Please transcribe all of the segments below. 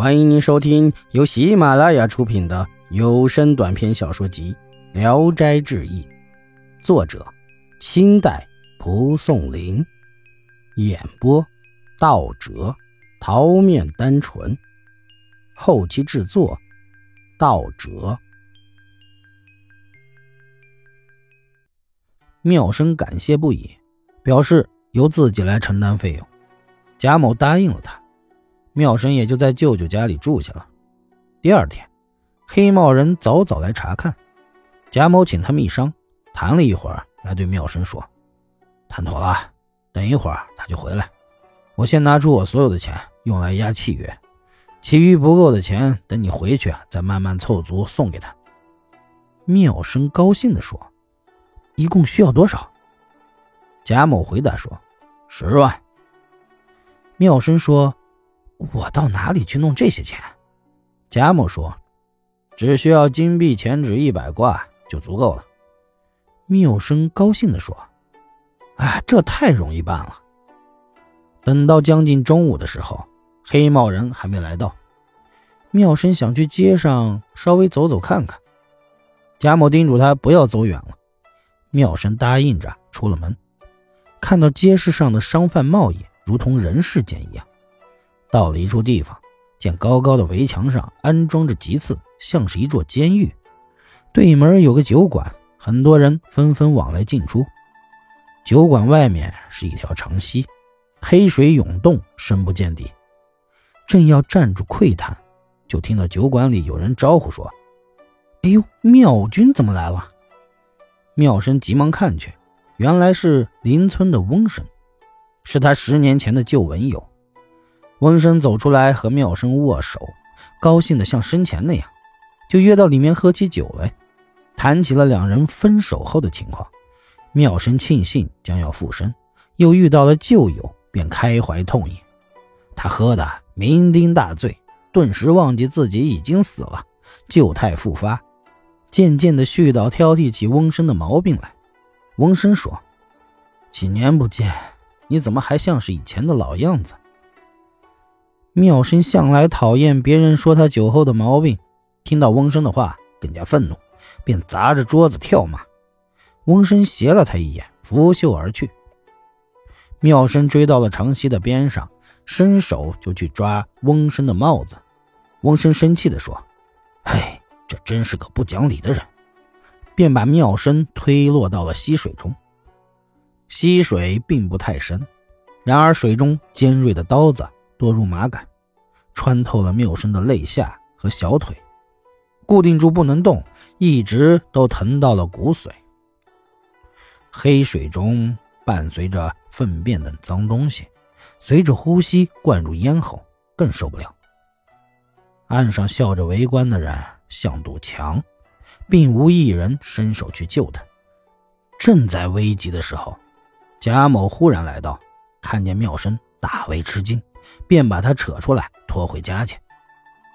欢迎您收听由喜马拉雅出品的有声短篇小说集《聊斋志异》，作者：清代蒲松龄，演播：道哲、桃面单纯，后期制作：道哲。妙生感谢不已，表示由自己来承担费用。贾某答应了他。妙生也就在舅舅家里住下了。第二天，黑帽人早早来查看，贾某请他们一商，谈了一会儿，来对妙生说：“谈妥了，等一会儿他就回来。我先拿出我所有的钱用来押契约，其余不够的钱等你回去再慢慢凑足送给他。”妙生高兴地说：“一共需要多少？”贾某回答说：“十万。”妙生说。我到哪里去弄这些钱？贾某说：“只需要金币钱纸一百挂就足够了。”缪生高兴地说：“啊，这太容易办了。”等到将近中午的时候，黑帽人还没来到。妙生想去街上稍微走走看看，贾某叮嘱他不要走远了。妙生答应着出了门，看到街市上的商贩贸易如同人世间一样。到了一处地方，见高高的围墙上安装着棘刺，像是一座监狱。对门有个酒馆，很多人纷纷往来进出。酒馆外面是一条长溪，黑水涌动，深不见底。正要站住窥探，就听到酒馆里有人招呼说：“哎呦，妙君怎么来了？”妙生急忙看去，原来是邻村的翁生，是他十年前的旧文友。翁生走出来和妙生握手，高兴的像生前那样，就约到里面喝起酒来，谈起了两人分手后的情况。妙生庆幸将要复生，又遇到了旧友，便开怀痛饮。他喝得酩酊大醉，顿时忘记自己已经死了，旧态复发，渐渐的絮叨挑剔起翁生的毛病来。翁生说：“几年不见，你怎么还像是以前的老样子？”妙生向来讨厌别人说他酒后的毛病，听到翁生的话更加愤怒，便砸着桌子跳骂。翁生斜了他一眼，拂袖而去。妙生追到了长溪的边上，伸手就去抓翁生的帽子。翁生生气地说：“哎，这真是个不讲理的人！”便把妙生推落到了溪水中。溪水并不太深，然而水中尖锐的刀子。多如麻杆，穿透了缪生的肋下和小腿，固定住不能动，一直都疼到了骨髓。黑水中伴随着粪便等脏东西，随着呼吸灌入咽喉，更受不了。岸上笑着围观的人像堵墙，并无一人伸手去救他。正在危急的时候，贾某忽然来到，看见妙生，大为吃惊。便把他扯出来，拖回家去，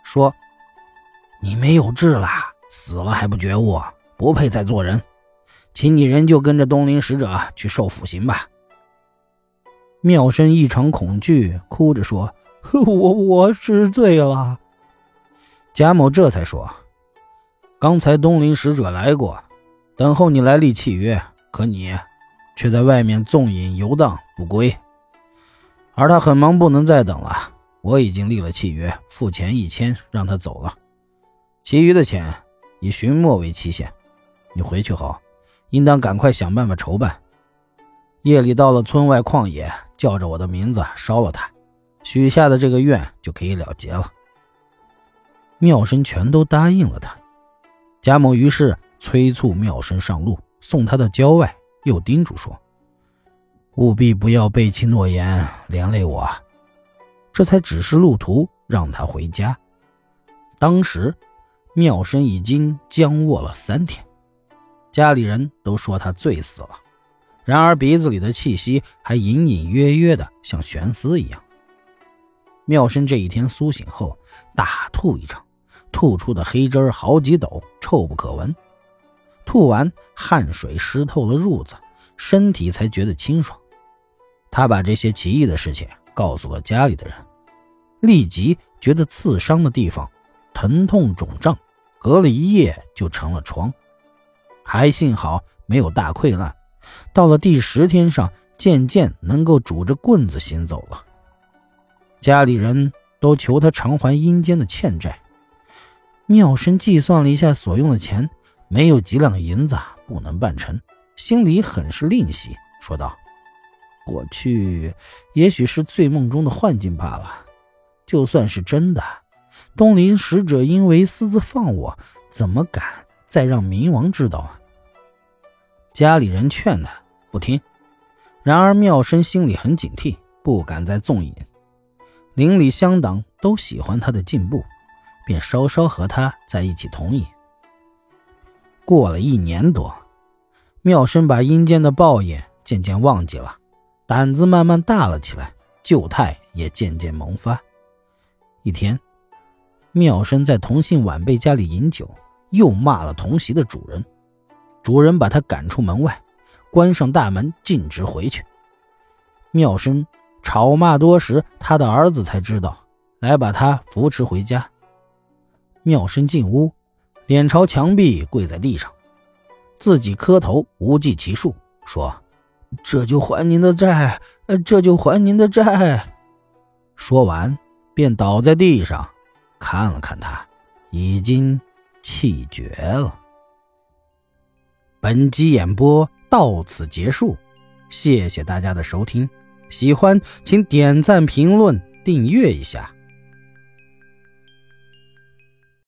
说：“你没有志了，死了还不觉悟，不配再做人，请你人就跟着东陵使者去受腐刑吧。”妙生异常恐惧，哭着说：“我我知罪了。”贾某这才说：“刚才东陵使者来过，等候你来立契约，可你却在外面纵饮游荡不归。”而他很忙，不能再等了。我已经立了契约，付钱一千，让他走了。其余的钱以寻末为期限。你回去后，应当赶快想办法筹办。夜里到了村外旷野，叫着我的名字，烧了他，许下的这个愿就可以了结了。妙生全都答应了他。贾某于是催促妙生上路，送他到郊外，又叮嘱说。务必不要背弃诺言，连累我。这才指示路途，让他回家。当时，妙生已经僵卧了三天，家里人都说他醉死了，然而鼻子里的气息还隐隐约约的，像悬丝一样。妙生这一天苏醒后，大吐一场，吐出的黑汁好几斗，臭不可闻。吐完，汗水湿透了褥子，身体才觉得清爽。他把这些奇异的事情告诉了家里的人，立即觉得刺伤的地方疼痛肿胀，隔了一夜就成了疮，还幸好没有大溃烂。到了第十天上，渐渐能够拄着棍子行走了。家里人都求他偿还阴间的欠债。妙生计算了一下所用的钱，没有几两银子不能办成，心里很是吝惜，说道：“过去也许是醉梦中的幻境罢了。就算是真的，东林使者因为私自放我，怎么敢再让冥王知道啊？”家里人劝他不听，然而妙生心里很警惕，不敢再纵饮。邻里乡党都喜欢他的进步。便稍稍和他在一起同饮。过了一年多，妙生把阴间的报应渐渐忘记了，胆子慢慢大了起来，旧态也渐渐萌发。一天，妙生在同姓晚辈家里饮酒，又骂了同席的主人，主人把他赶出门外，关上大门，径直回去。妙生吵骂多时，他的儿子才知道，来把他扶持回家。妙生进屋，脸朝墙壁跪在地上，自己磕头无计其数，说：“这就还您的债，这就还您的债。”说完，便倒在地上，看了看他，已经气绝了。本集演播到此结束，谢谢大家的收听，喜欢请点赞、评论、订阅一下。